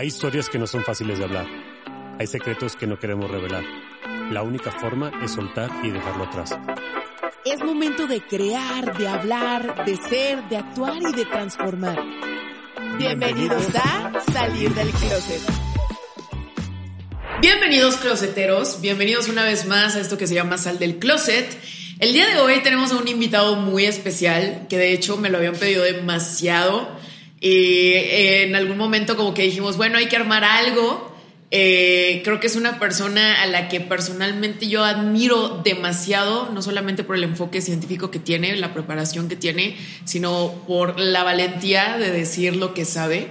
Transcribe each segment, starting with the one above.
Hay historias que no son fáciles de hablar. Hay secretos que no queremos revelar. La única forma es soltar y dejarlo atrás. Es momento de crear, de hablar, de ser, de actuar y de transformar. Bienvenidos a Salir del Closet. Bienvenidos closeteros, bienvenidos una vez más a esto que se llama Sal del Closet. El día de hoy tenemos a un invitado muy especial que de hecho me lo habían pedido demasiado. Y en algún momento como que dijimos, bueno, hay que armar algo. Eh, creo que es una persona a la que personalmente yo admiro demasiado, no solamente por el enfoque científico que tiene, la preparación que tiene, sino por la valentía de decir lo que sabe,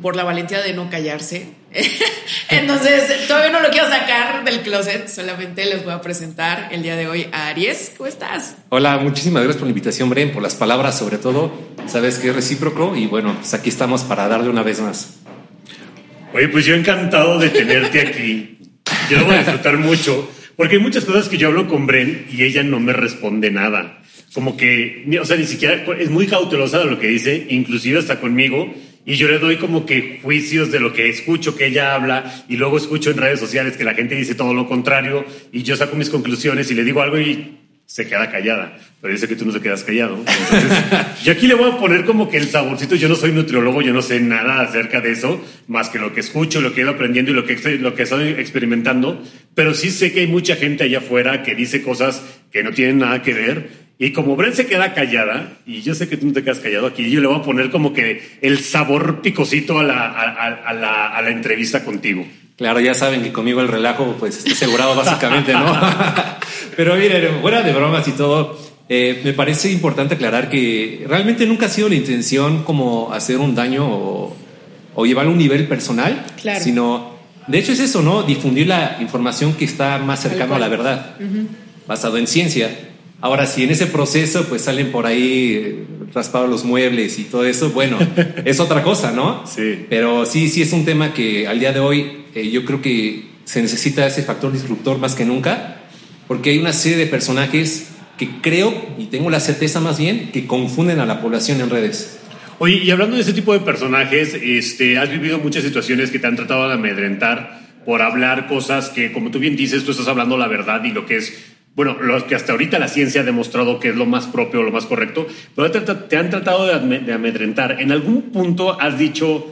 por la valentía de no callarse. Entonces, todavía no lo quiero sacar del closet, solamente les voy a presentar el día de hoy a Aries. ¿Cómo estás? Hola, muchísimas gracias por la invitación, Bren, por las palabras sobre todo. Sabes que es recíproco y bueno, pues aquí estamos para darle una vez más. Oye, pues yo encantado de tenerte aquí. Yo lo voy a disfrutar mucho, porque hay muchas cosas que yo hablo con Bren y ella no me responde nada. Como que, o sea, ni siquiera es muy cautelosa de lo que dice, inclusive hasta conmigo y yo le doy como que juicios de lo que escucho que ella habla y luego escucho en redes sociales que la gente dice todo lo contrario y yo saco mis conclusiones y le digo algo y se queda callada. Pero sé que tú no se quedas callado. Entonces, yo aquí le voy a poner como que el saborcito. Yo no soy nutriólogo, yo no sé nada acerca de eso, más que lo que escucho, lo que he ido aprendiendo y lo que, lo que estoy experimentando. Pero sí sé que hay mucha gente allá afuera que dice cosas que no tienen nada que ver y como Bren se queda callada, y yo sé que tú no te quedas callado aquí, yo le voy a poner como que el sabor picosito a la, a, la, a la entrevista contigo. Claro, ya saben que conmigo el relajo pues está asegurado básicamente, ¿no? Pero miren, fuera de bromas y todo, eh, me parece importante aclarar que realmente nunca ha sido la intención como hacer un daño o, o llevar a un nivel personal, claro. sino, de hecho es eso, ¿no? Difundir la información que está más cercana a la verdad, basado en ciencia. Ahora, si en ese proceso pues salen por ahí eh, raspados los muebles y todo eso, bueno, es otra cosa, ¿no? Sí. Pero sí, sí es un tema que al día de hoy eh, yo creo que se necesita ese factor disruptor más que nunca, porque hay una serie de personajes que creo, y tengo la certeza más bien, que confunden a la población en redes. Oye, y hablando de ese tipo de personajes, este, has vivido muchas situaciones que te han tratado de amedrentar por hablar cosas que, como tú bien dices, tú estás hablando la verdad y lo que es bueno, lo que hasta ahorita la ciencia ha demostrado que es lo más propio, lo más correcto, pero te, han tratado de, amedrentar. ¿En algún punto has dicho...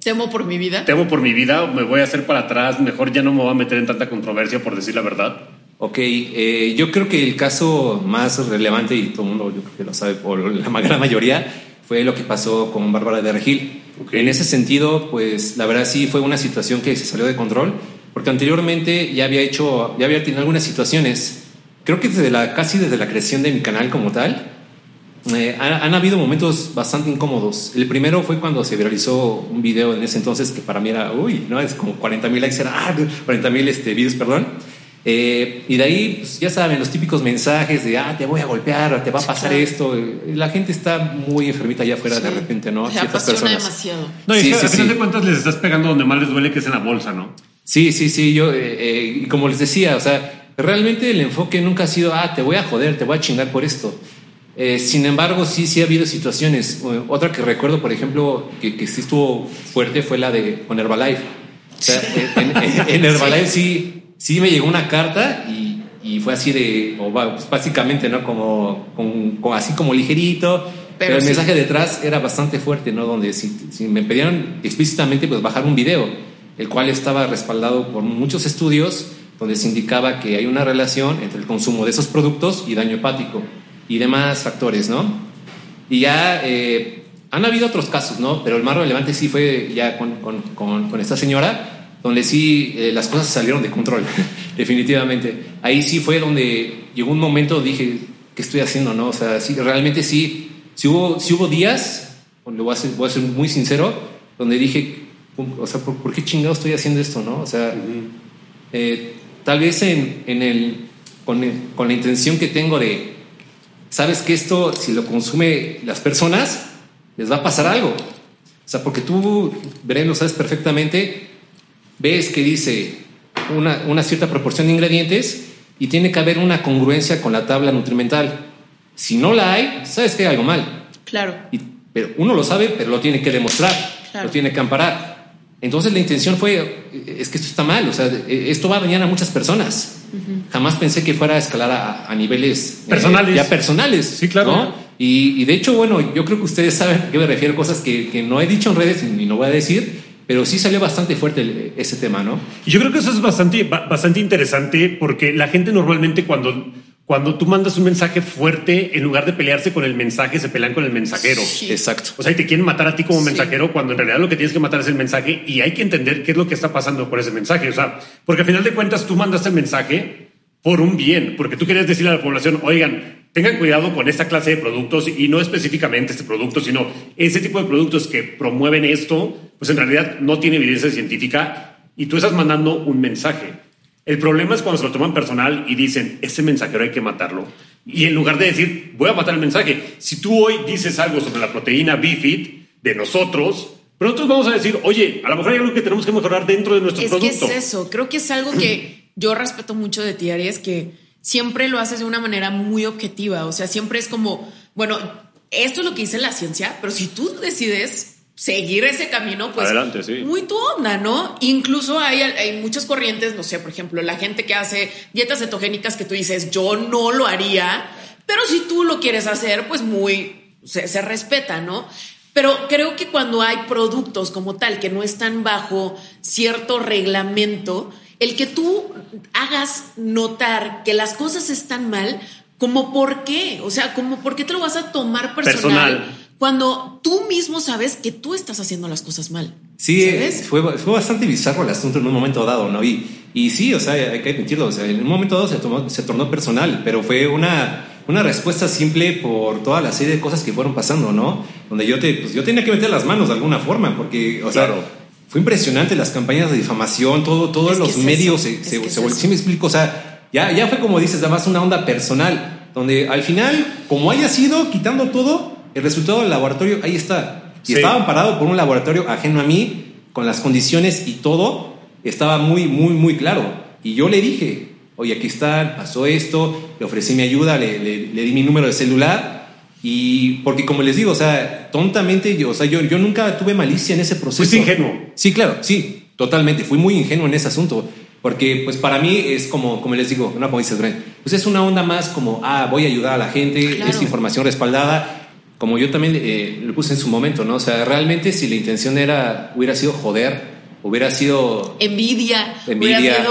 Temo por mi vida. Temo por mi vida, me voy a hacer para atrás, mejor ya no me voy a meter en tanta controversia por decir la verdad. Ok, eh, yo creo que el caso más relevante, y todo el mundo yo creo que lo sabe por la gran mayoría, fue lo que pasó con Bárbara de Regil. En ese sentido, pues la verdad sí fue una situación que se salió de control, porque anteriormente ya había hecho, ya había tenido algunas situaciones creo que desde la, casi desde la creación de mi canal como tal, eh, han, habido momentos bastante incómodos. El primero fue cuando se viralizó un video en ese entonces que para mí era, uy, ¿no? Es como 40 mil likes, era, ah, 40 mil este, videos, perdón. Eh, y de ahí, pues, ya saben, los típicos mensajes de, ah, te voy a golpear, te va a pasar esto. La gente está muy enfermita allá afuera de repente, ¿no? Se Ciertas personas. demasiado. No, y sí, a final de cuentas les estás pegando donde más les duele, que es en la bolsa, ¿no? Sí, sí, sí. Yo, eh, como les decía, o sea, Realmente el enfoque nunca ha sido, ah, te voy a joder, te voy a chingar por esto. Eh, sin embargo, sí, sí ha habido situaciones. Otra que recuerdo, por ejemplo, que, que sí estuvo fuerte fue la de con Herbalife. O sea, en, Herbalife sí, sí me llegó una carta y, y fue así de, o pues básicamente, ¿no? Como, con, así como ligerito. Pero, el mensaje detrás era bastante fuerte, ¿no? Donde si, si me pedían explícitamente, pues bajar un video, el cual estaba respaldado por muchos estudios donde se indicaba que hay una relación entre el consumo de esos productos y daño hepático y demás factores, ¿no? Y ya eh, han habido otros casos, ¿no? Pero el más relevante sí fue ya con, con, con, esta señora, donde sí eh, las cosas salieron de control, definitivamente. Ahí sí fue donde llegó un momento, dije, ¿qué estoy haciendo, no? O sea, sí, realmente sí, sí hubo, sí hubo días, le voy a, ser, voy a ser muy sincero, donde dije, o sea, ¿por, qué chingado estoy haciendo esto, no? O sea, Tal vez en, en el, con, con, la intención que tengo de, sabes que esto, si lo consume las personas, les va a pasar algo. O sea, porque tú, Bren, lo sabes perfectamente, ves que dice una, una cierta proporción de ingredientes y tiene que haber una congruencia con la tabla nutrimental. Si no la hay, sabes que hay algo mal. Claro. pero uno lo sabe, pero lo tiene que demostrar, lo tiene que amparar. Entonces la intención fue, es que esto está mal, o sea, esto va a dañar a muchas personas. Jamás pensé que fuera a escalar a, niveles eh, personales. ya personales. Sí, claro. Y, de hecho, bueno, yo creo que ustedes saben a qué me refiero, cosas que, que no he dicho en redes y no voy a decir, pero sí salió bastante fuerte ese tema, ¿no? Y yo creo que eso es bastante, bastante interesante porque la gente normalmente cuando, cuando tú mandas un mensaje fuerte, en lugar de pelearse con el mensaje, se pelean con el mensajero. Exacto. O sea, y te quieren matar a ti como mensajero cuando en realidad lo que tienes que matar es el mensaje y hay que entender qué es lo que está pasando por ese mensaje. O sea, porque al final de cuentas tú mandaste el mensaje por un bien, porque tú querías decirle a la población, oigan, tengan cuidado con esta clase de productos y no específicamente este producto, sino ese tipo de productos que promueven esto, pues en realidad no tiene evidencia científica y tú estás mandando un mensaje. El problema es cuando se lo toman personal y dicen, ese mensajero hay que matarlo. Y en lugar de decir, voy a matar el mensaje, si tú hoy dices algo sobre la proteína BFIT de nosotros, pero nosotros vamos a decir, oye, a lo mejor hay algo que tenemos que mejorar dentro de nuestro producto. Es que es eso, creo que es algo que yo respeto mucho de ti, Ari, es que siempre lo haces de una manera muy objetiva. O sea, siempre es como, bueno, esto es lo que dice la ciencia, pero si tú decides seguir ese camino, pues Adelante, sí. muy tu onda, ¿no? Incluso hay, hay muchas corrientes, no sé, por ejemplo, la gente que hace dietas cetogénicas que tú dices, yo no lo haría, pero si tú lo quieres hacer, pues muy, se, se respeta, ¿no? Pero creo que cuando hay productos como tal que no están bajo cierto reglamento, el que tú hagas notar que las cosas están mal, como por qué, o sea, como por qué te lo vas a tomar personal, cuando tú mismo sabes que tú estás haciendo las cosas mal. Sí, Fue, fue bastante bizarro el asunto en un momento dado, ¿no? Y, y sí, o sea, hay que admitirlo, o sea, en un momento dado se, tomó, se tornó personal, pero fue una, una respuesta simple por toda la serie de cosas que fueron pasando, ¿no? Donde yo, te, pues, yo tenía que meter las manos de alguna forma, porque, o sea, fue impresionante las campañas de difamación, todo, todos los medios se, se, sí me explico, o sea, ya, ya fue como dices, además una onda personal, donde al final, como haya sido, quitando todo, el resultado del laboratorio ahí está. Y estaba parado por un laboratorio ajeno a mí, con las condiciones y todo, estaba muy, muy, muy claro. Y yo le dije, oye, aquí está, pasó esto, le ofrecí mi ayuda, le, le di mi número de celular y porque como les digo, o sea, tontamente, yo, o sea, yo, yo nunca tuve malicia en ese proceso. Fuiste ingenuo. Sí, claro, sí, totalmente. Fui muy ingenuo en ese asunto. Porque pues para mí es como, como les digo, no como dices Brent, pues es una onda más como, ah, voy a ayudar a la gente, es información respaldada, como yo también eh, lo puse en su momento, ¿no? O sea, realmente si la intención era, hubiera sido joder, hubiera sido envidia, envidia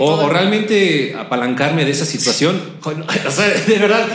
o, realmente apalancarme de esa situación. o sea, de verdad,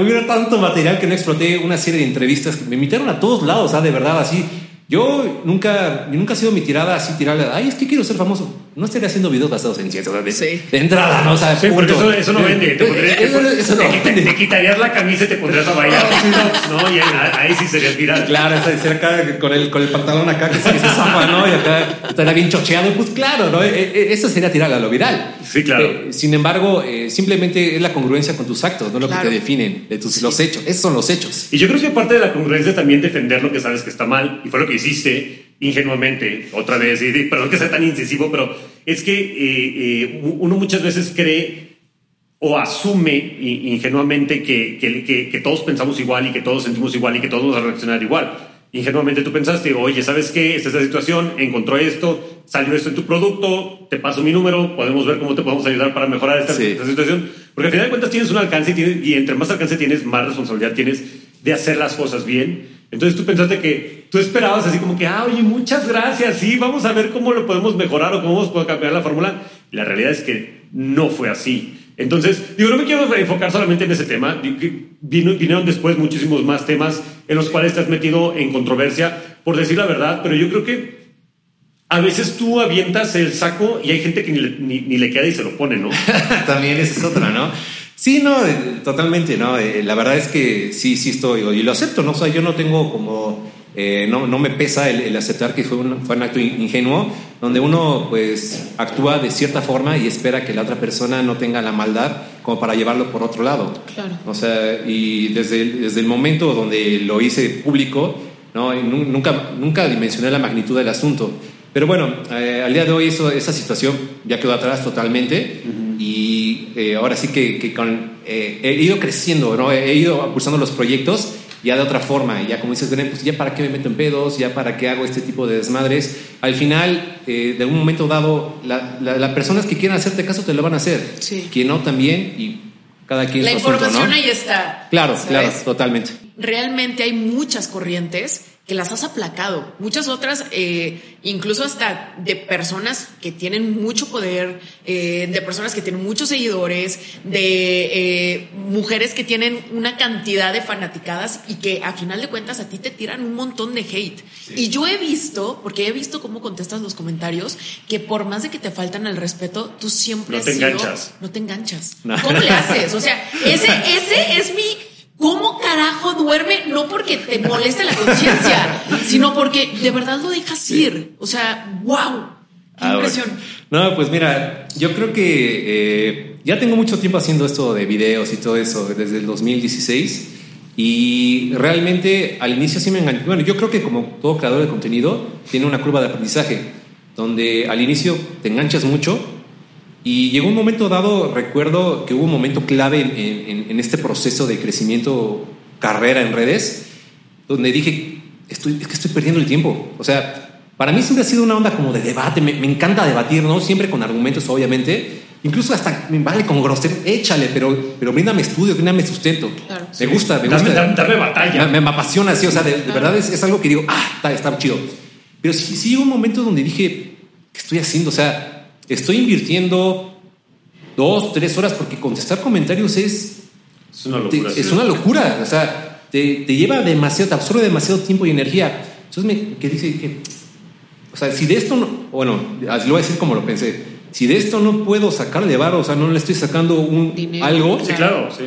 hubiera tanto material que no exploté una serie de entrevistas que me invitaron a todos lados, ¿ah? de verdad, así yo nunca, nunca ha sido mi tirada así, tirarle, ay, es que quiero ser famoso. No estaría haciendo videos basados en ciencia, de, sí. de entrada, ¿no? O sea, sí, porque eso, eso, no vende. Te, eso, no te, quitarías la camisa y te pondrías a bailar. no, y ahí, sí sería viral. Claro, esa acá con el, con el pantalón acá que se, se zapa, ¿no? Y acá estaría bien chocheado. Pues claro, ¿no? E, e, eso sería tirar a lo viral. Sí, claro. Eh, sin embargo, eh, simplemente es la congruencia con tus actos, no lo que te definen, de tus, los hechos. Esos son los hechos. Y yo creo que parte de la congruencia es también defender lo que sabes que está mal, y fue lo que hiciste ingenuamente, otra vez, y, perdón que sea tan incisivo, pero es que eh, eh, uno muchas veces cree o asume ingenuamente que, que, que, todos pensamos igual y que todos sentimos igual y que todos vamos a reaccionar igual. Ingenuamente tú pensaste, oye, ¿sabes qué? Esta es la situación, encontró esto, salió esto en tu producto, te paso mi número, podemos ver cómo te podemos ayudar para mejorar esta, situación. Porque al final de cuentas tienes un alcance y, y entre más alcance tienes, más responsabilidad tienes de hacer las cosas bien entonces tú pensaste que tú esperabas así como que, ah, oye, muchas gracias, sí, vamos a ver cómo lo podemos mejorar o cómo podemos cambiar la fórmula. la realidad es que no fue así. Entonces, digo, no me quiero enfocar solamente en ese tema. Vinieron después muchísimos más temas en los cuales te has metido en controversia, por decir la verdad, pero yo creo que a veces tú avientas el saco y hay gente que ni, ni le queda y se lo pone, ¿no? También esa es otra, ¿no? Sí, no, eh, totalmente, no. Eh, la verdad es que sí, sí estoy, y lo acepto, ¿no? O sea, yo no tengo como, eh, no, no me pesa el, aceptar que fue un, fue un acto ingenuo, donde uno pues actúa de cierta forma y espera que la otra persona no tenga la maldad como para llevarlo por otro lado. Claro. O sea, y desde, desde el momento donde lo hice público, ¿no? nunca, nunca dimensioné la magnitud del asunto. Pero bueno, al día de hoy eso, esa situación ya quedó atrás totalmente y eh, ahora sí que, con, eh, he ido creciendo, ¿no? he ido impulsando los proyectos ya de otra forma. Ya como dices, pues ya para qué me meto en pedos, ya para qué hago este tipo de desmadres. Al final, eh, de un momento dado, las la, la personas que quieran hacerte caso te lo van a hacer. Sí. Quien no también y cada quien La su asunto, información ¿no? ahí está. Claro, ¿sabes? claro, totalmente. realmente hay muchas corrientes que las has aplacado. Muchas otras, eh, incluso hasta de personas que tienen mucho poder, eh, de personas que tienen muchos seguidores, de eh, mujeres que tienen una cantidad de fanaticadas y que a final de cuentas a ti te tiran un montón de hate. Y yo he visto, porque he visto cómo contestas los comentarios, que por más de que te faltan el respeto, tú siempre No has te sido- enganchas. No te enganchas. No. ¿Cómo le haces? O sea, ese, ese es mi ¿Cómo carajo duerme? No porque te moleste la conciencia, sino porque de verdad lo dejas ir. O sea, wow. Qué Ah, impresión. bueno. No, pues mira, yo creo que eh, ya tengo mucho tiempo haciendo esto de videos y todo eso, desde el 2016. Y realmente al inicio sí me enganché. Bueno, yo creo que como todo creador de contenido, tiene una curva de aprendizaje, donde al inicio te enganchas mucho. Y llegó un momento dado, recuerdo que hubo un momento clave en, en- en este proceso de crecimiento carrera en redes, donde dije, estoy, es que estoy perdiendo el tiempo. O sea, para mí siempre ha sido una onda como de debate, me, me encanta debatir, ¿no? Siempre con argumentos, obviamente. Incluso hasta me vale con grosero, échale, pero, pero bríndame estudio, bríndame sustento. Claro. Me gusta, me gusta. dame- dame batalla. Me, me apasiona, sí, o sea, de, de verdad es, es algo que digo, ah, está, está chido. Pero sí, sí hubo un momento donde dije, ¿qué estoy haciendo? O sea, estoy invirtiendo dos, tres horas porque contestar comentarios es, Es una te- locura. es una locura. O sea, te, te lleva demasiado, te absorbe demasiado tiempo y energía. Entonces me que dije, o sea, si de esto no, bueno, así lo voy a decir como lo pensé. Si de esto no puedo sacarle varo, o sea, no le estoy sacando un Dinero. algo, Sí, claro, sí.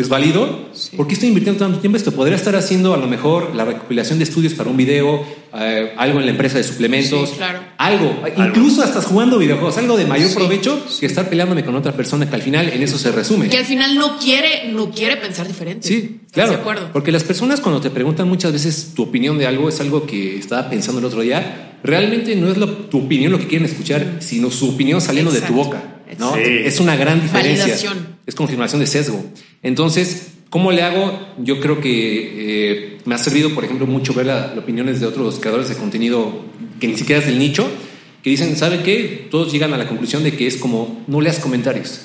Es válido. ¿Por qué estoy invirtiendo tanto tiempo esto? Podría estar haciendo a lo mejor la recopilación de estudios para un video, eh, algo en la empresa de suplementos, Sí, claro. algo, incluso hasta jugando videojuegos, algo de mayor provecho que estar peleándome con otra persona que al final en eso se resume. Que al final no quiere, no quiere pensar diferente. Sí, ¿Estás claro. De acuerdo. Porque las personas cuando te preguntan muchas veces tu opinión de algo, es algo que estaba pensando el otro día, realmente no es lo- tu opinión lo que quieren escuchar, sino su opinión saliendo de tu boca. ¿No? Sí. Es una gran diferencia. Validación. Es confirmación de sesgo. Entonces, ¿cómo le hago? Yo creo que eh, me ha servido, por ejemplo, mucho ver la- las opiniones de otros creadores de contenido que ni siquiera es del nicho, que dicen, ¿saben qué? Todos llegan a la conclusión de que es como, no leas comentarios.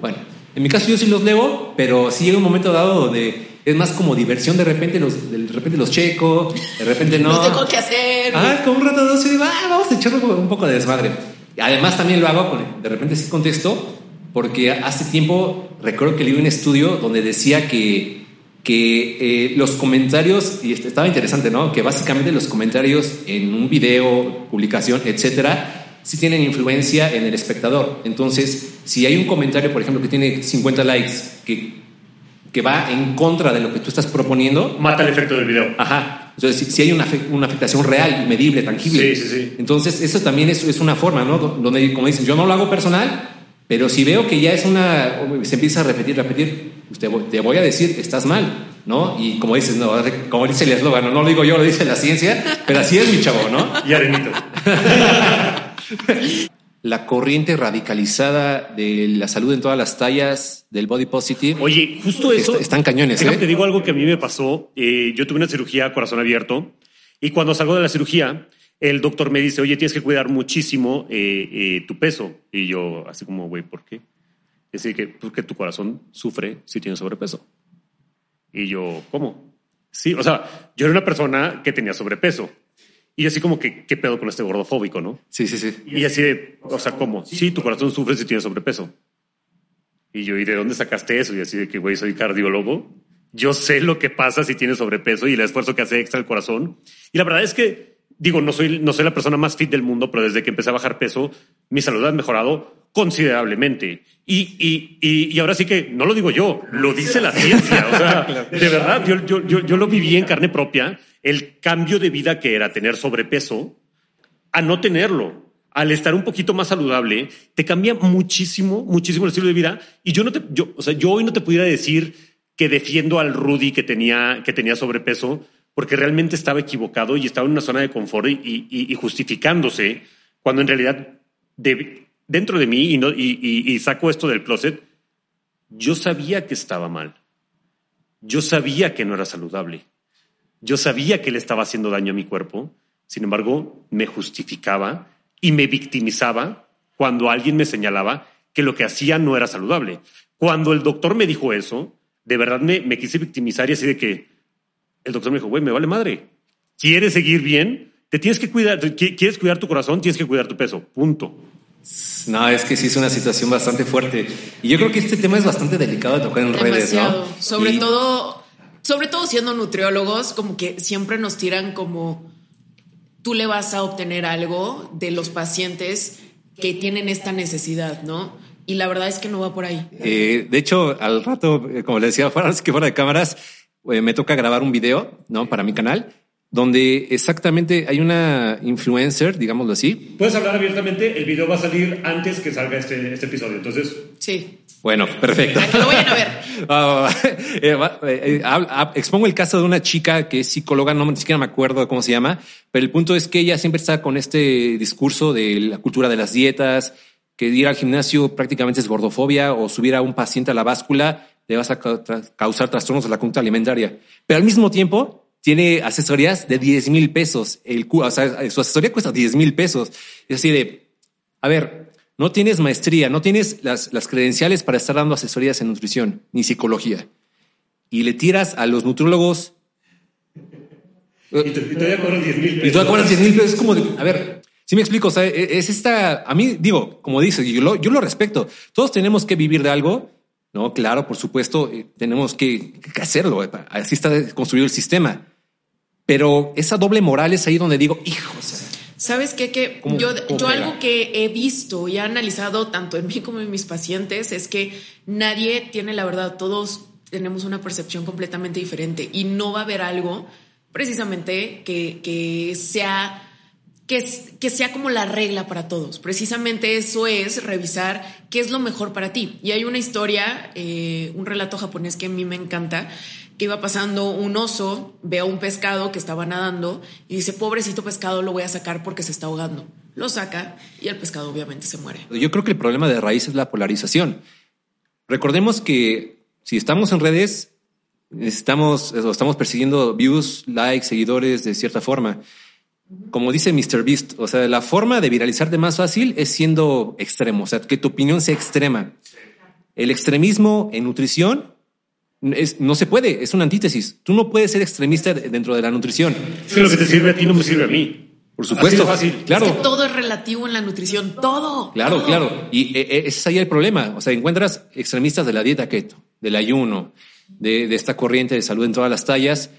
Bueno, en mi caso yo sí los leo, pero sí llega un momento dado donde es más como diversión, de repente los, de repente los checo, de repente no. No tengo que hacer. Ah, con un rato dos digo, ah, vamos a echar un, un poco de desmadre. Además, también lo hago, de repente sí contesto, porque hace tiempo recuerdo que leí un estudio donde decía que, que eh, los comentarios, y estaba interesante, ¿no? Que básicamente los comentarios en un video, publicación, etcétera, sí tienen influencia en el espectador. Entonces, si hay un comentario, por ejemplo, que tiene 50 likes, que, que va en contra de lo que tú estás proponiendo, Mata el efecto del video. Ajá. Entonces, si, si hay una, una afectación real, medible, tangible. Sí, sí, sí. Entonces, eso también es, es una forma, ¿no? Do- Donde, como dicen, yo no lo hago personal, pero si veo que ya es una. se empieza a repetir, repetir, pues te, voy- te voy a decir, estás mal, ¿no? Y como dices, no, como dice el eslogan, no, no lo digo yo, lo dice la ciencia, pero así es mi chavo, ¿no? Y arenito. La corriente radicalizada de la salud en todas las tallas, del body positive. Oye, justo eso. Est- están cañones, Déjame ¿eh? te digo algo que a mí me pasó. Eh, yo tuve una cirugía a corazón abierto y cuando salgo de la cirugía, el doctor me dice, oye, tienes que cuidar muchísimo eh, eh, tu peso. Y yo, así como, güey, ¿por qué? Es decir, que porque tu corazón sufre si tienes sobrepeso. Y yo, ¿cómo? Sí, o sea, yo era una persona que tenía sobrepeso. Y así como que, ¿qué pedo con este gordofóbico, no? Sí, sí, sí. Y así de, o sea, ¿cómo? Sí, tu corazón sufre si tienes sobrepeso. Y yo, ¿y de dónde sacaste eso? Y así de que, güey, soy cardiólogo. Yo sé lo que pasa si tienes sobrepeso y el esfuerzo que hace extra el corazón. Y la verdad es que, digo, no soy, no soy la persona más fit del mundo, pero desde que empecé a bajar peso, mi salud ha mejorado considerablemente. Y, y, y, y ahora sí que, no lo digo yo, lo dice la ciencia. O sea, de verdad, yo, yo, yo, yo lo viví en carne propia, el cambio de vida que era tener sobrepeso a no tenerlo. Al estar un poquito más saludable, te cambia muchísimo, muchísimo el estilo de vida. Y yo no te, yo, o sea, yo hoy no te pudiera decir que defiendo al Rudy que tenía, que tenía sobrepeso, porque realmente estaba equivocado y estaba en una zona de confort y, y- y justificándose, cuando en realidad de- dentro de mí, y, no, y, saco esto del closet, yo sabía que estaba mal. Yo sabía que no era saludable. Yo sabía que le estaba haciendo daño a mi cuerpo, sin embargo, me justificaba y me victimizaba cuando alguien me señalaba que lo que hacía no era saludable. Cuando el doctor me dijo eso, de verdad me, me quise victimizar y así de que el doctor me dijo, güey, me vale madre. ¿Quieres seguir bien? Te tienes que cuidar, quieres cuidar tu corazón, tienes que cuidar tu peso. Punto. No, es que sí es una situación bastante fuerte. Y yo creo que este tema es bastante delicado de tocar en redes, ¿no? Sobre todo, sobre todo siendo nutriólogos, como que siempre nos tiran como tú le vas a obtener algo de los pacientes que tienen esta necesidad, ¿no? Y la verdad es que no va por ahí. Eh, de hecho, al rato, eh, como le decía, fuera, que fuera de cámaras, eh, me toca grabar un video, ¿no? Para mi canal donde exactamente hay una influencer, digámoslo así. Puedes hablar abiertamente, el video va a salir antes que salga este, este episodio, entonces... Sí. Bueno, perfecto. Para que lo vayan a ver. Ah, eh, eh, expongo el caso de una chica que es psicóloga, no ni siquiera me acuerdo cómo se llama, pero el punto es que ella siempre está con este discurso de la cultura de las dietas, que ir al gimnasio prácticamente es gordofobia o subir a un paciente a la báscula le vas a causar trastornos de la conducta alimentaria. Pero al mismo tiempo tiene asesorías de 10 mil pesos. El, o sea, su asesoría cuesta 10 mil pesos. Es así de, a ver, no tienes maestría, no tienes las, las credenciales para estar dando asesorías en nutrición ni psicología. Y le tiras a los nutriólogos. Y, todavía cobras 10 mil pesos. Y todavía cobras 10 mil pesos. Es como de, a ver, si me explico, o sea, e, es esta, a mí digo, como dices, yo lo, yo lo respeto. Todos tenemos que vivir de algo. No, claro, por supuesto, eh, tenemos que, que hacerlo. Así está construido el sistema. Pero esa doble moral es ahí donde digo, hijos. ¿Sabes qué? Que yo, yo algo que he visto y he analizado tanto en mí como en mis pacientes es que nadie tiene la verdad, todos tenemos una percepción completamente diferente y no va a haber algo precisamente que, que sea que, sea como la regla para todos. Precisamente eso es revisar qué es lo mejor para ti. Y hay una historia, eh, un relato japonés que a mí me encanta, que iba pasando un oso, ve a un pescado que estaba nadando y dice, pobrecito pescado, lo voy a sacar porque se está ahogando. Lo saca y el pescado obviamente se muere. Yo creo que el problema de raíz es la polarización. Recordemos que si estamos en redes, estamos, estamos persiguiendo views, likes, seguidores de cierta forma. Como dice Mr. Beast, o sea, la forma de viralizarte más fácil es siendo extremo, o sea, que tu opinión sea extrema. El extremismo en nutrición no se puede, es una antítesis. Tú no puedes ser extremista dentro de la nutrición. Es que lo que te sirve a ti no me sirve a mí. Por supuesto, fácil. claro. Es que todo es relativo en la nutrición, todo. Claro, claro. Y eh, eh, ese es ahí el problema. O sea, encuentras extremistas de la dieta keto, del ayuno, de, esta corriente de salud en todas las tallas.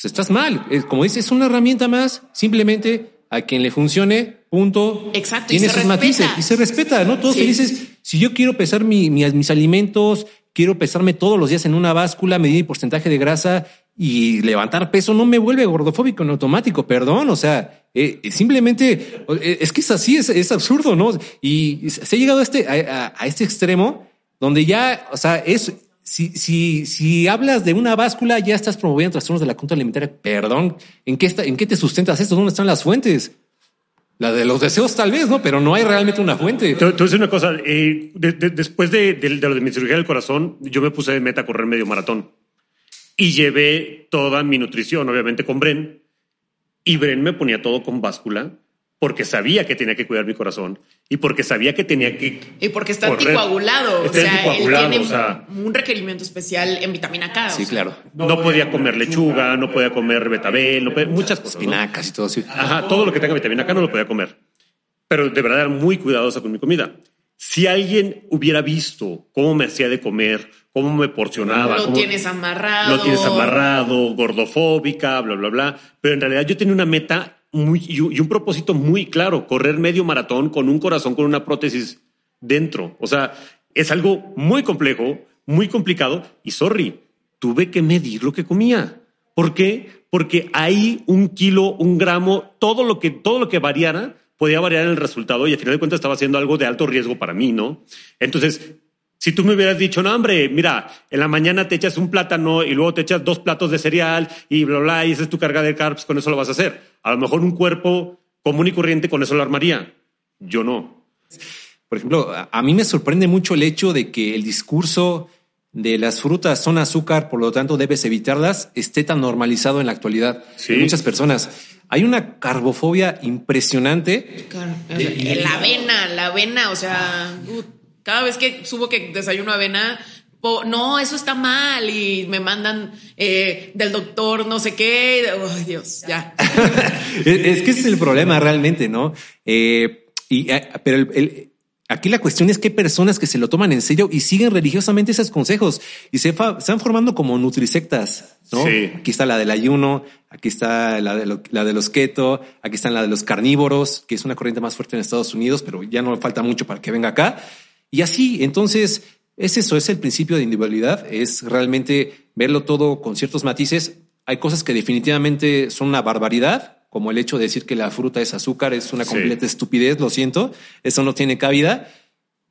Pues estás mal. Como dices, es una herramienta más. Simplemente a quien le funcione, punto. Exacto. Tiene sus matices y se respeta, ¿no? Todos felices. Si yo quiero pesar mis alimentos, quiero pesarme todos los días en una báscula, medir mi porcentaje de grasa y levantar peso no me vuelve gordofóbico en automático, perdón, o sea, eh, simplemente eh, es que es así, es, absurdo, ¿no? Y se ha llegado a este, a, este extremo donde ya, o sea, es, si, si, si hablas de una báscula, ya estás promoviendo trastornos de la conducta alimentaria. Perdón, ¿en qué, está, ¿en qué te sustentas esto? ¿Dónde están las fuentes? La de los deseos tal vez, ¿no? Pero no hay realmente una fuente. Te, voy una cosa. Eh, después de, lo de mi cirugía del corazón, yo me puse de meta a correr medio maratón. Y llevé toda mi nutrición, obviamente, con Bren. Y Bren me ponía todo con báscula porque sabía que tenía que cuidar mi corazón y porque sabía que tenía que. Y porque está anticoagulado. o sea, él tiene un requerimiento especial en vitamina K. Sí, claro. No, podía comer lechuga, no podía comer betabel, no muchas cosas. Espinacas y todo así. Ajá, todo lo que tenga vitamina K no lo podía comer. Pero de verdad era muy cuidadosa con mi comida. Si alguien hubiera visto cómo me hacía de comer, cómo me porcionaba. Lo tienes amarrado. Lo tienes amarrado, gordofóbica, bla, bla, bla. Pero en realidad yo tenía una meta muy, y un propósito muy claro, correr medio maratón con un corazón con una prótesis dentro. O sea, es algo muy complejo, muy complicado y sorry, tuve que medir lo que comía. ¿Por qué? Porque hay un kilo, un gramo, todo lo que, todo lo que variara podía variar en el resultado y al final de cuentas estaba haciendo algo de alto riesgo para mí, ¿no? Entonces, si tú me hubieras dicho, no, hombre, mira, en la mañana te echas un plátano y luego te echas dos platos de cereal y bla, bla, y esa es tu carga de carbs, con eso lo vas a hacer. A lo mejor un cuerpo común y corriente con eso lo armaría. Yo no. Por ejemplo, a mí me sorprende mucho el hecho de que el discurso de las frutas son azúcar, por lo tanto debes evitarlas, esté tan normalizado en la actualidad Sí. en muchas personas. Hay una carbofobia impresionante. Sea, la avena, la avena, o sea, uh, cada vez que subo que desayuno avena, po- no, eso está mal y me mandan eh, del doctor no sé qué. Ay, Dios, ya. es, que ese es el problema realmente, ¿no? Eh, y, eh, pero el- el- aquí la cuestión es que hay personas que se lo toman en serio y siguen religiosamente esos consejos y se, fa- se van formando como nutrisectas, ¿no? Sí. Aquí está la del ayuno, aquí está la de, lo- la de los keto, aquí está la de los carnívoros, que es una corriente más fuerte en Estados Unidos, pero ya no falta mucho para que venga acá. Y así, entonces, es eso, es el principio de individualidad, es realmente verlo todo con ciertos matices. Hay cosas que definitivamente son una barbaridad, como el hecho de decir que la fruta es azúcar, es una Sí. completa estupidez, lo siento, eso no tiene cabida.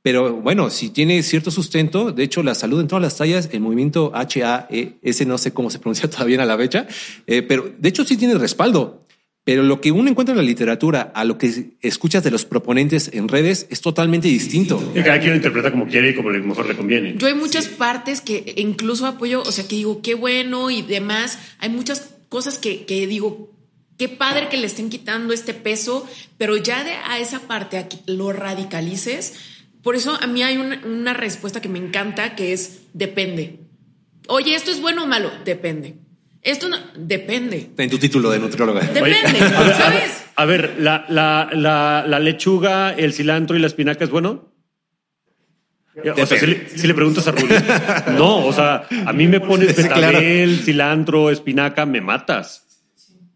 Pero bueno, si tiene cierto sustento, de hecho la salud en todas las tallas, el movimiento HAE, ese no sé cómo se pronuncia todavía a la fecha, eh, pero de hecho sí tiene respaldo. Pero lo que uno encuentra en la literatura a lo que escuchas de los proponentes en redes es totalmente distinto. Cada quien lo interpreta como quiere y como le- mejor le conviene. Yo hay muchas partes que incluso apoyo, o sea, que digo, qué bueno y demás. Hay muchas cosas que, que digo, qué padre que le estén quitando este peso, pero ya de a esa parte a que lo radicalices. Por eso a mí hay una, una respuesta que me encanta que es depende. Oye, ¿esto es bueno o malo? Depende. Esto no, depende. En tu título de nutrióloga. Depende, Oye, a ver, ¿sabes? A ver, la, la, la, la lechuga, el cilantro y la espinaca es bueno. O sea, si le, si le preguntas a Rubí, no, o sea, a mí me pones betabel, cilantro, espinaca, me matas.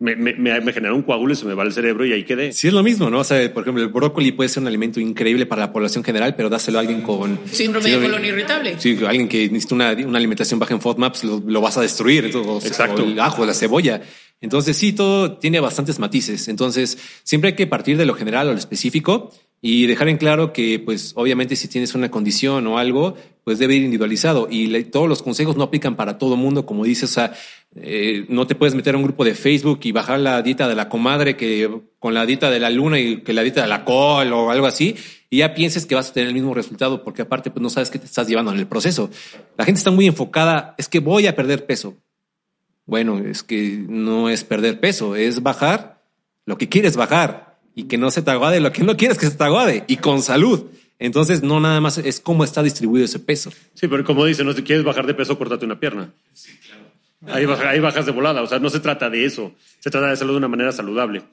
Me, me, un coágulo y se me va el cerebro y ahí quedé. Sí, es lo mismo, ¿no? O sea, por ejemplo, el brócoli puede ser un alimento increíble para la población general, pero dáselo a alguien con Síndrome de colon irritable. Sí, alguien que necesita una, una alimentación baja en FODMAPs lo, lo vas a destruir. Entonces, Exacto. O el ajo, la cebolla. Entonces, sí, todo tiene bastantes matices. Entonces, siempre hay que partir de lo general o lo específico y dejar en claro que, pues, obviamente, si tienes una condición o algo, pues debe ir individualizado. Y le- todos los consejos no aplican para todo mundo, como dices, o sea, eh, no te puedes meter a un grupo de Facebook y bajar la dieta de la comadre que con la dieta de la luna y que la dieta de la col o algo así y ya pienses que vas a tener el mismo resultado porque aparte pues no sabes qué te estás llevando en el proceso. La gente está muy enfocada, es que voy a perder peso. Bueno, es que no es perder peso, es bajar lo que quieres bajar y que no se te aguade lo que no quieres que se te aguade y con salud. Entonces no nada más es cómo está distribuido ese peso. Sí, pero como dice, no si quieres bajar de peso, córtate una pierna. Ahí bajas de volada. O sea, no se trata de eso. Se trata de hacerlo de una manera saludable.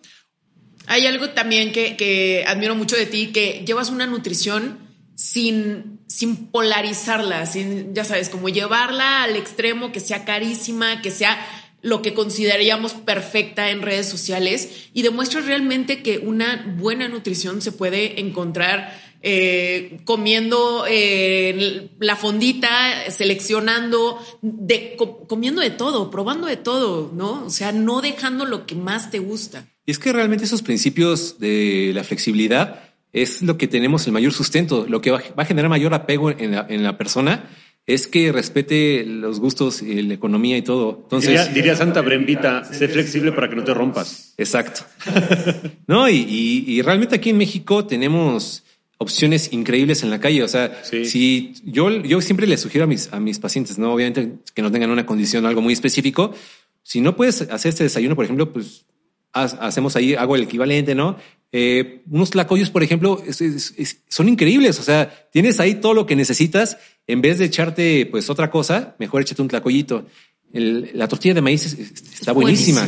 Hay algo también que, que admiro mucho de ti, que llevas una nutrición sin, sin polarizarla, sin, ya sabes, como llevarla al extremo, que sea carísima, que sea lo que consideraríamos perfecta en redes sociales y demuestras realmente que una buena nutrición se puede encontrar eh, comiendo eh, la fondita, seleccionando, de, co- comiendo de todo, probando de todo, ¿no? O sea, no dejando lo que más te gusta. Y es que realmente esos principios de la flexibilidad es lo que tenemos el mayor sustento, lo que va va a generar mayor apego en la, en la persona es que respete los gustos y la economía y todo. Entonces, Diría, diría Santa Brembita, sé flexible para que no te rompas. Exacto. no, y, y- y realmente aquí en México tenemos opciones increíbles en la calle. O sea, Sí. si yo, yo siempre les sugiero a mis, a mis pacientes, no, obviamente que no tengan una condición o algo muy específico. Si no puedes hacer este desayuno, por ejemplo, pues haz- hacemos ahí, hago el equivalente, ¿no? Eh, unos tlacoyos, por ejemplo, es- es- es- son increíbles. O sea, tienes ahí todo lo que necesitas. En vez de echarte, pues, otra cosa, mejor échate un tlacoyito. El- la tortilla de maíz es- es- está buenísima.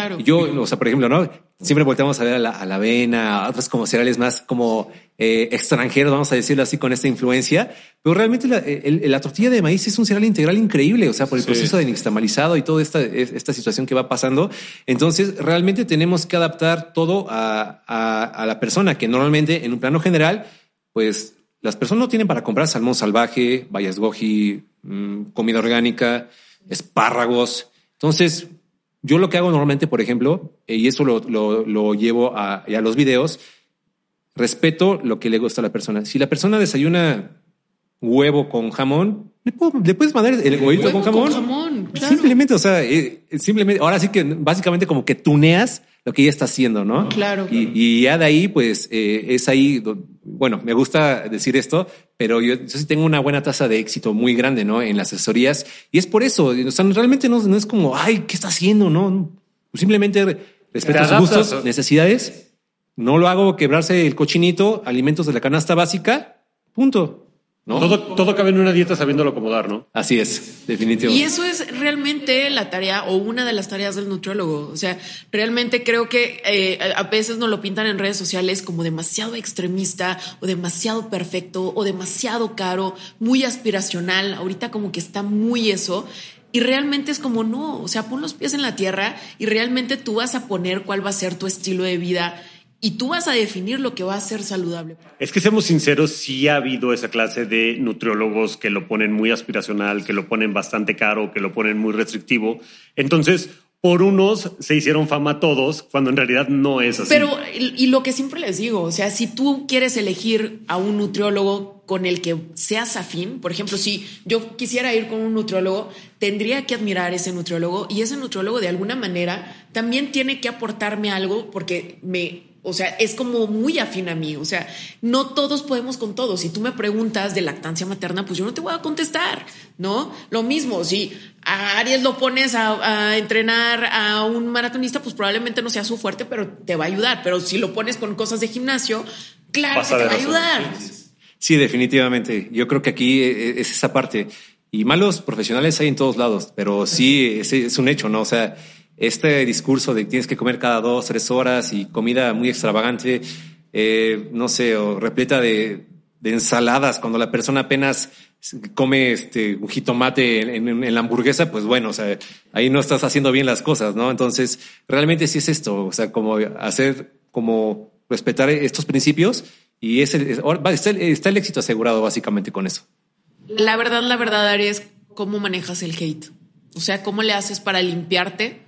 Claro. Yo, o sea, por ejemplo, ¿no? Siempre volteamos a ver a la, a la avena, a otros como cereales más como eh, extranjeros, vamos a decirlo así, con esta influencia. Pero realmente la, el- la tortilla de maíz es un cereal integral increíble, o sea, por el Sí. proceso de nixtamalizado y toda esta, es- esta situación que va pasando. Entonces, realmente tenemos que adaptar todo a, a- a la persona, que normalmente en un plano general, pues las personas no tienen para comprar salmón salvaje, bayas goji, mm, comida orgánica, espárragos. Entonces, yo lo que hago normalmente, por ejemplo, eh, y eso lo, lo- lo llevo a, a los videos, respeto lo que le gusta a la persona. Si la persona desayuna huevo con jamón, le, puedo- le puedes mandar el huevito Huevo con jamón. con jamón, claro. Simplemente, o sea, eh, simplemente, ahora sí que básicamente como que tuneas lo que ella está haciendo, ¿no? Claro, Y, claro. y ya de ahí, pues, eh, es ahí, bueno, me gusta decir esto, pero yo, yo sí tengo una buena tasa de éxito muy grande, ¿no? En las asesorías. Y es por eso, o sea, realmente no, no es como, ay, ¿qué está haciendo? No, simplemente respeto sus gustos, ¿no? necesidades. No lo hago quebrarse el cochinito, alimentos de la canasta básica, punto. ¿No? Todo, todo cabe en una dieta sabiéndolo acomodar, ¿no? Así es, definitivo. Y eso es realmente la tarea o una de las tareas del nutriólogo. O sea, realmente creo que eh, a veces nos lo pintan en redes sociales como demasiado extremista o demasiado perfecto o demasiado caro, muy aspiracional. Ahorita como que está muy eso. Y realmente es como no, o sea, pon los pies en la tierra y realmente tú vas a poner cuál va a ser tu estilo de vida y tú vas a definir lo que va a ser saludable. Es que seamos sinceros, sí ha habido esa clase de nutriólogos que lo ponen muy aspiracional, que lo ponen bastante caro, que lo ponen muy restrictivo. Entonces, por unos se hicieron fama todos, cuando en realidad no es así. Pero, y lo que siempre les digo, o sea, si tú quieres elegir a un nutriólogo con el que seas afín, por ejemplo, si yo quisiera ir con un nutriólogo, tendría que admirar a ese nutriólogo y ese nutriólogo de alguna manera también tiene que aportarme algo porque me, o sea, es como muy afín a mí, o sea, no todos podemos con todos. Si tú me preguntas de lactancia materna, pues yo no te voy a contestar, ¿no? Lo mismo, si a Aries lo pones a, a entrenar a un maratonista, pues probablemente no sea su fuerte, pero te va a ayudar. Pero si lo pones con cosas de gimnasio, claro que te va a ayudar. Sí, definitivamente. Yo creo que aquí eh, es esa parte. Y malos profesionales hay en todos lados, pero sí es, es un hecho, ¿no? O sea, este discurso de que tienes que comer cada dos, tres horas y comida muy extravagante, eh, no sé, o repleta de, ensaladas, cuando la persona apenas come este, un jitomate en, la hamburguesa, pues bueno, o sea, ahí no estás haciendo bien las cosas, ¿no? Entonces, realmente sí es esto, o sea, como hacer, como respetar estos principios y es el, está, el, está el éxito asegurado básicamente con eso. La verdad, la verdad, Ari, es cómo manejas el hate. O sea, cómo le haces para limpiarte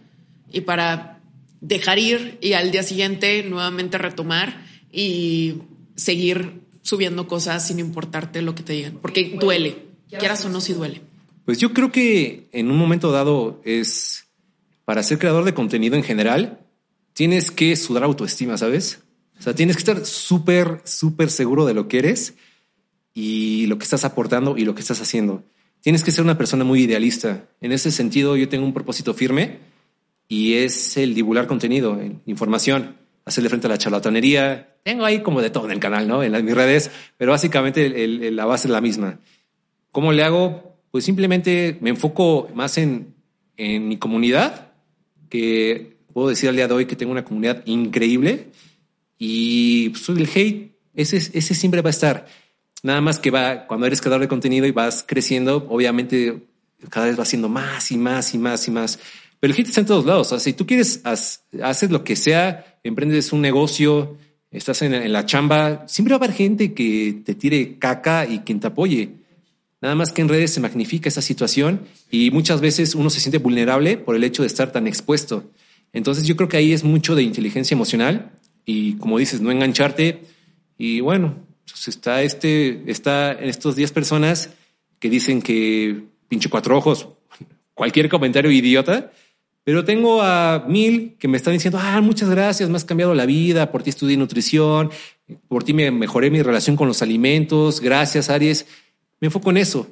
y para dejar ir y al día siguiente nuevamente retomar y seguir subiendo cosas sin importarte lo que te digan. Porque duele. Quieras o no, si duele. Pues yo creo que en un momento dado es, para ser creador de contenido en general, tienes que sudar autoestima, ¿sabes? O sea, tienes que estar súper, súper seguro de lo que eres y lo que estás aportando y lo que estás haciendo. Tienes que ser una persona muy idealista. En ese sentido, yo tengo un propósito firme y es el divulgar contenido, en- información, hacerle frente a la charlatanería. Tengo ahí como de todo en el canal, ¿no? En las, mis redes, pero básicamente la base es la misma. ¿Cómo le hago? Pues simplemente me enfoco más en, en mi comunidad, que puedo decir al día de hoy que tengo una comunidad increíble y pues, el hate, ese, ese siempre va a estar. Nada más que va, cuando eres creador de contenido y vas creciendo, obviamente cada vez va siendo más y más y más y más. Pero el hate está en todos lados. O si tú quieres, haz- haces lo que sea, emprendes un negocio, estás en, en la chamba, siempre va a haber gente que te tire caca y quien te apoye. Nada más que en redes se magnifica esa situación y muchas veces uno se siente vulnerable por el hecho de estar tan expuesto. Entonces yo creo que ahí es mucho de inteligencia emocional y como dices, no engancharte. Y bueno, pues está este, está en estos 10 personas que dicen que pinche cuatro ojos, cualquier comentario idiota, pero tengo a mil que me están diciendo, ah, muchas gracias, me has cambiado la vida, por ti estudié nutrición, por ti me mejoré mi relación con los alimentos, gracias Aries. Me enfoco en eso.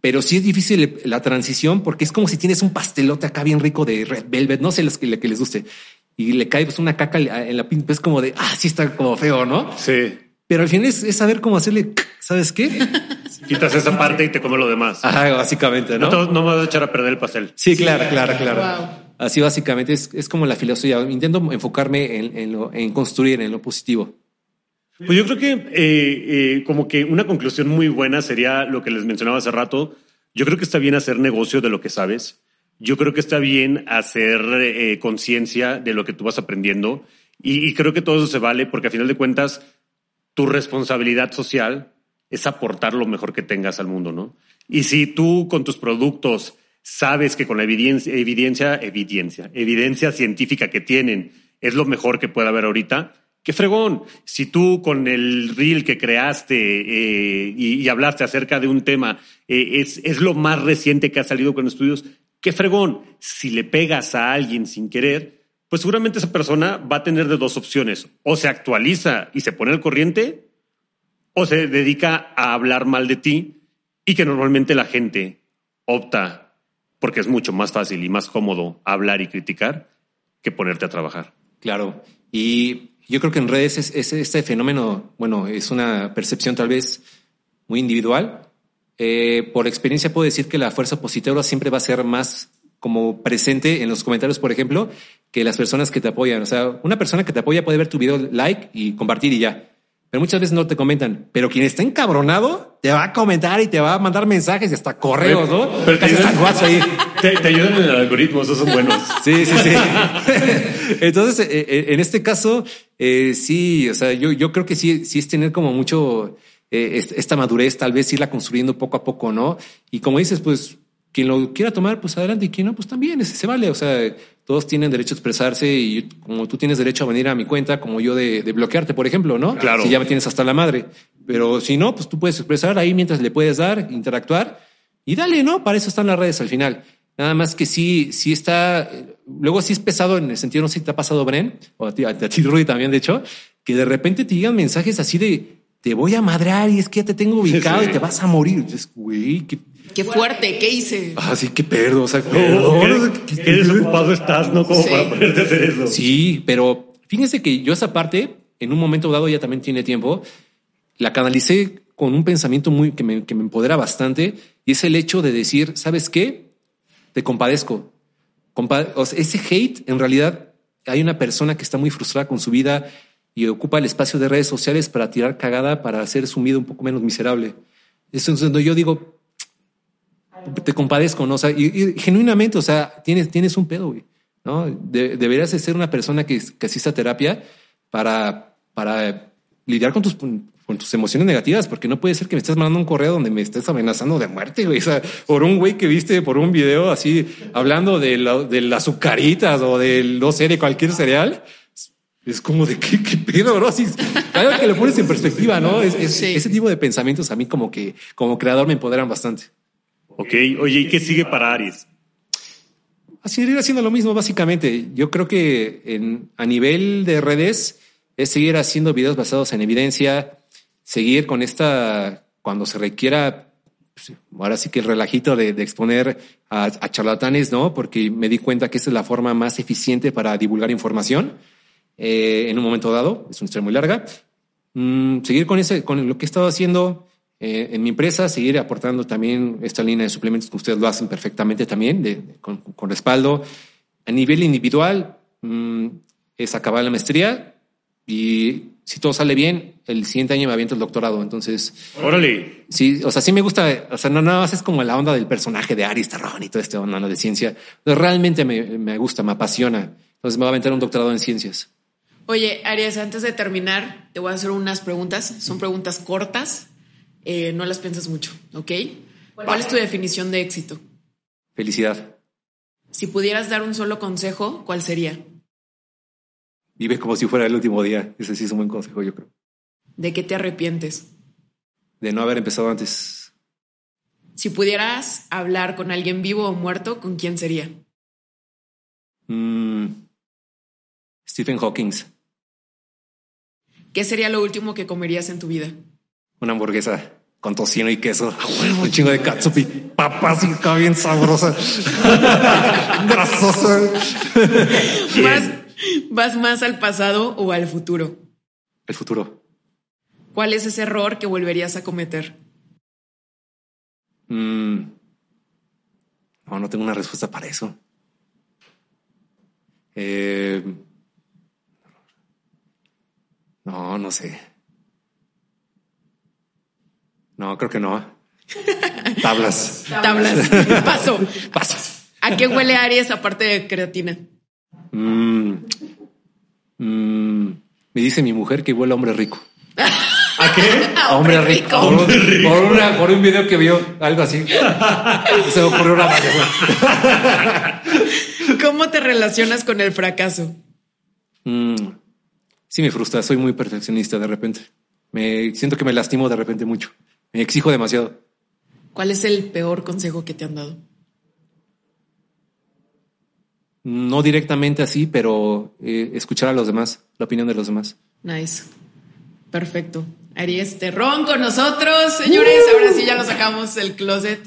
Pero sí es difícil la transición porque es como si tienes un pastelote acá bien rico de red velvet, no sé los que, les guste, y le cae pues una caca en la pinta, es como de, ah, sí está como feo, ¿no? Sí. Pero al final es, es saber cómo hacerle, ¿sabes qué? Quitas esa parte y te comes lo demás. Ajá, básicamente, No, ¿no? no me vas a echar a perder el pastel. Sí, claro, claro, claro. Wow. Así básicamente es, es como la filosofía. Intento enfocarme en, en, lo, en construir, en lo positivo. Pues yo creo que eh, eh, como que una conclusión muy buena sería lo que les mencionaba hace rato. Yo creo que está bien hacer negocio de lo que sabes. Yo creo que está bien hacer eh, conciencia de lo que tú vas aprendiendo. Y, y creo que todo eso se vale porque a final de cuentas tu responsabilidad social es aportar lo mejor que tengas al mundo, ¿no? Y si tú con tus productos sabes que con la evidencia, evidencia, evidencia, evidencia científica que tienen es lo mejor que puede haber ahorita, qué fregón. Si tú con el reel que creaste eh, y, hablaste acerca de un tema eh, es, es lo más reciente que ha salido con estudios, qué fregón. Si le pegas a alguien sin querer, pues seguramente esa persona va a tener de dos opciones. O se actualiza y se pone al corriente, o se dedica a hablar mal de ti y que normalmente la gente opta porque es mucho más fácil y más cómodo hablar y criticar que ponerte a trabajar. Claro. Y yo creo que en redes es, es este fenómeno, bueno, es una percepción tal vez muy individual. Eh, por experiencia puedo decir que la fuerza positiva siempre va a ser más como presente en los comentarios, por ejemplo, que las personas que te apoyan. O sea, una persona que te apoya puede ver tu video like y compartir y ya. Pero muchas veces no te comentan. Pero quien está encabronado te va a comentar y te va a mandar mensajes y hasta correos, ¿no? Pero te ayudan, ahí. te, te ayudan en el algoritmo, esos son buenos. Sí, sí, sí. Entonces, eh, eh, en este caso, eh, sí, o sea, yo, yo creo que sí, sí es tener como mucho eh, est- esta madurez, tal vez irla construyendo poco a poco, ¿no? Y como dices, pues, quien lo quiera tomar, pues adelante, y quien no, pues también, ese se vale. O sea, todos tienen derecho a expresarse y como tú tienes derecho a venir a mi cuenta, como yo de, de bloquearte, por ejemplo, ¿no? Claro. Si ya me tienes hasta la madre. Pero si no, pues tú puedes expresar ahí mientras le puedes dar, interactuar y dale, ¿no? Para eso están las redes al final. Nada más que sí, sí está, luego sí es pesado en el sentido, no sé si te ha pasado, Bren, o a ti, a ti Rudy también, de hecho, que de repente te llegan mensajes así de, te voy a madrear y es que ya te tengo ubicado Sí. y te vas a morir. Entonces, güey, qué, Qué fuerte, ¿qué hice? así que perdo, o sea, perdón, qué, qué desocupado estás, ¿no? Como Sí. para ponerte a hacer eso. Sí, pero fíjense que yo esa parte, en un momento dado ya también tiene tiempo, la canalicé con un pensamiento muy que me, que me empodera bastante y es el hecho de decir, ¿sabes qué? Te compadezco. Compa- o sea, ese hate, en realidad, hay una persona que está muy frustrada con su vida y ocupa el espacio de redes sociales para tirar cagada, para hacer su vida un poco menos miserable. Eso es donde yo digo, te compadezco, ¿no? O sea, y, y genuinamente, o sea, tienes, tienes un pedo, güey, ¿no? De- deberías de ser una persona que, que asista a terapia para, para lidiar con tus, con tus emociones negativas, porque no puede ser que me estés mandando un correo donde me estés amenazando de muerte, güey. O sea, por un güey que viste por un video así, hablando de, la- de las azucaritas o del, no sé, de cualquier cereal. Es como de qué, qué pedo, ¿no? Así, claro que lo pones en perspectiva, ¿no? Es, es- Sí. Ese tipo de pensamientos a mí como que, como creador me empoderan bastante. Ok, oye, ¿y qué sigue para Aries? A seguir haciendo lo mismo, básicamente. Yo creo que en, a nivel de redes es seguir haciendo videos basados en evidencia, seguir con esta, cuando se requiera, pues, ahora sí que el relajito de, de exponer a, a charlatanes, ¿no? Porque me di cuenta que esa es la forma más eficiente para divulgar información eh, en un momento dado. Es una historia muy larga. Mm, seguir con, ese, con lo que he estado haciendo eh, en mi empresa, seguir aportando también esta línea de suplementos que ustedes lo hacen perfectamente también, de, de- con, con respaldo. A nivel individual, mm, es acabar la maestría y si todo sale bien, el siguiente año me aviento el doctorado. Entonces, Órale. sí, o sea, sí me gusta, o sea, no nada más es como la onda del personaje de Aris Tarrón y todo este onda ¿no? de ciencia. Pero realmente me, me gusta, me apasiona. Entonces me voy a aventar un doctorado en ciencias. Oye, Arias, antes de terminar, te voy a hacer unas preguntas. Son preguntas cortas, eh, no las piensas mucho, ¿ok? ¿Cuál es tu definición de éxito? Felicidad. Si pudieras dar un solo consejo, ¿cuál sería? Vive como si fuera el último día. Ese sí es un buen consejo, yo creo. ¿De qué te arrepientes? De no haber empezado antes. Si pudieras hablar con alguien vivo o muerto, ¿con quién sería? Mm, Stephen Hawking. ¿Qué sería lo último que comerías en tu vida? Una hamburguesa con tocino y queso. Ah, un chingo de katsupi. Papas y está bien sabrosa. Grasosa. ¿Vas, ¿Vas más al pasado o al futuro? El futuro. ¿Cuál es ese error que volverías a cometer? Mm, no, no tengo una respuesta para eso. Eh, no, no sé. No, creo que no. Tablas. Tablas. Paso. Paso. ¿A qué huele Aries aparte de creatina? Mm, mm, me dice mi mujer que huele a hombre rico. ¿A qué? A hombre rico. Por, un- por una- por un video que vio, algo así. Se me ocurrió una vaina. ¿Cómo te relacionas con el fracaso? Mm, sí me frustra. Soy muy perfeccionista de repente. Me siento que me lastimo de repente mucho. Me exijo demasiado. ¿Cuál es el peor consejo que te han dado? No directamente así, pero eh, escuchar a los demás, la opinión de los demás. Nice. Perfecto. Aries Terrón con nosotros, señores. Ahora sí ya lo sacamos del closet.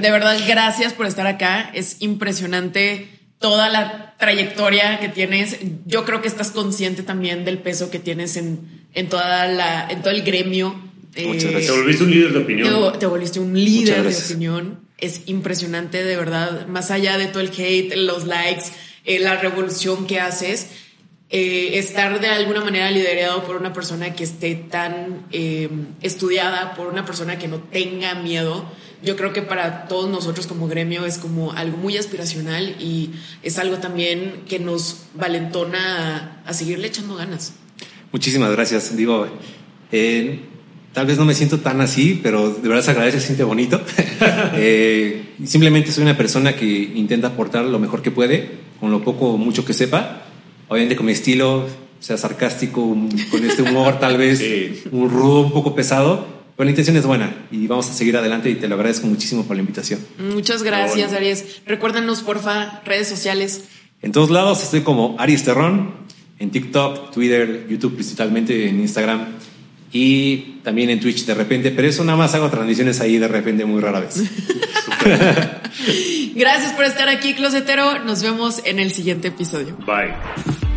De verdad, gracias por estar acá. Es impresionante toda la trayectoria que tienes. Yo creo que estás consciente también del peso que tienes en, en, toda la, en todo el gremio. Muchas gracias. Te volviste un líder de opinión. Te, te volviste un líder de opinión. Es impresionante, de verdad. Más allá de todo el hate, los likes, eh, la revolución que haces, eh, estar de alguna manera liderado por una persona que esté tan eh, estudiada, por una persona que no tenga miedo. Yo creo que para todos nosotros como gremio es como algo muy aspiracional y es algo también que nos valentona a, a seguirle echando ganas. Muchísimas gracias. Digo, eh, tal vez no me siento tan así, pero de verdad se agradece, se siente bonito. Eh, simplemente soy una persona que intenta aportar lo mejor que puede, con lo poco o mucho que sepa. Obviamente con mi estilo, sea sarcástico, un- con este humor tal vez, Sí. un rudo, un poco pesado, pero la intención es buena y vamos a seguir adelante y te lo agradezco muchísimo por la invitación. Muchas gracias, bueno. Aries. Recuérdanos, porfa, redes sociales. En todos lados estoy como Aries Terrón, en TikTok, Twitter, YouTube principalmente, en Instagram y también en Twitch de repente, pero eso nada más hago transmisiones ahí de repente muy rara vez. Gracias por estar aquí, Closetero. Nos vemos en el siguiente episodio. Bye.